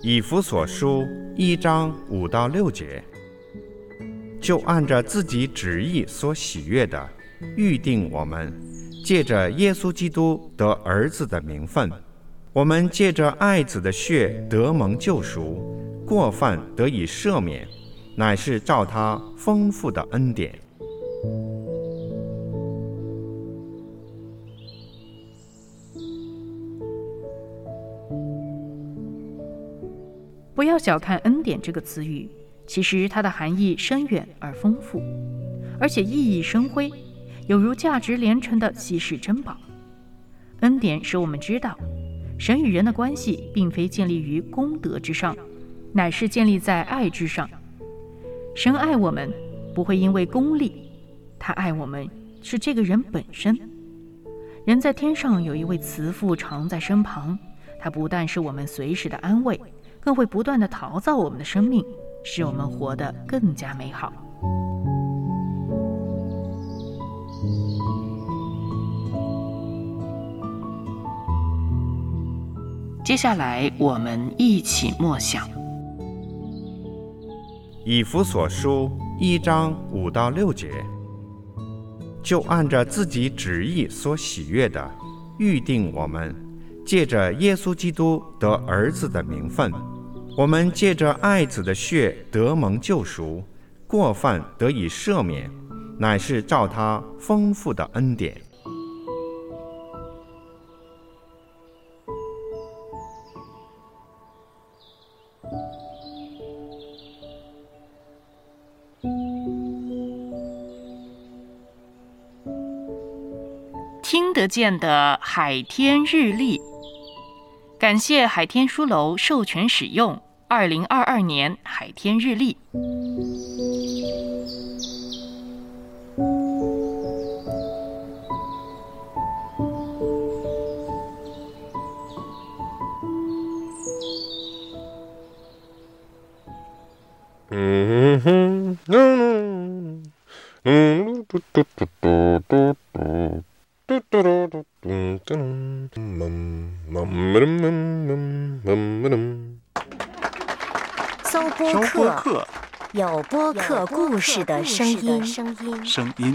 以弗所书一章五到六节，就按着自己旨意所喜悦的，预定我们，借着耶稣基督得儿子的名分，我们借着爱子的血得蒙救赎，过犯得以赦免，乃是照他丰富的恩典。不要小看“恩典”这个词语，其实它的含义深远而丰富，而且意义深辉，有如价值连城的稀世珍宝。恩典使我们知道，神与人的关系并非建立于功德之上，乃是建立在爱之上。神爱我们，不会因为功利，他爱我们是这个人本身。人在天上有一位慈父常在身旁，他不但是我们随时的安慰。更会不断的陶造我们的生命，使我们活得更加美好。接下来，我们一起默想《以弗所书》一章五到六节，就按着自己旨意所喜悦的，预定我们，借着耶稣基督得儿子的名分。我们借着爱子的血得蒙救赎，过犯得以赦免，乃是照他丰富的恩典。听得见的海天日历，感谢海天书楼授权使用。二零二二年海天日历。嗯，嗯嗯，嘟嘟嘟嘟嘟嘟，嘟嘟嘟嘟嘟嘟，嗯嗯嗯嗯嗯。搜播客，有播客故事的声音。声音。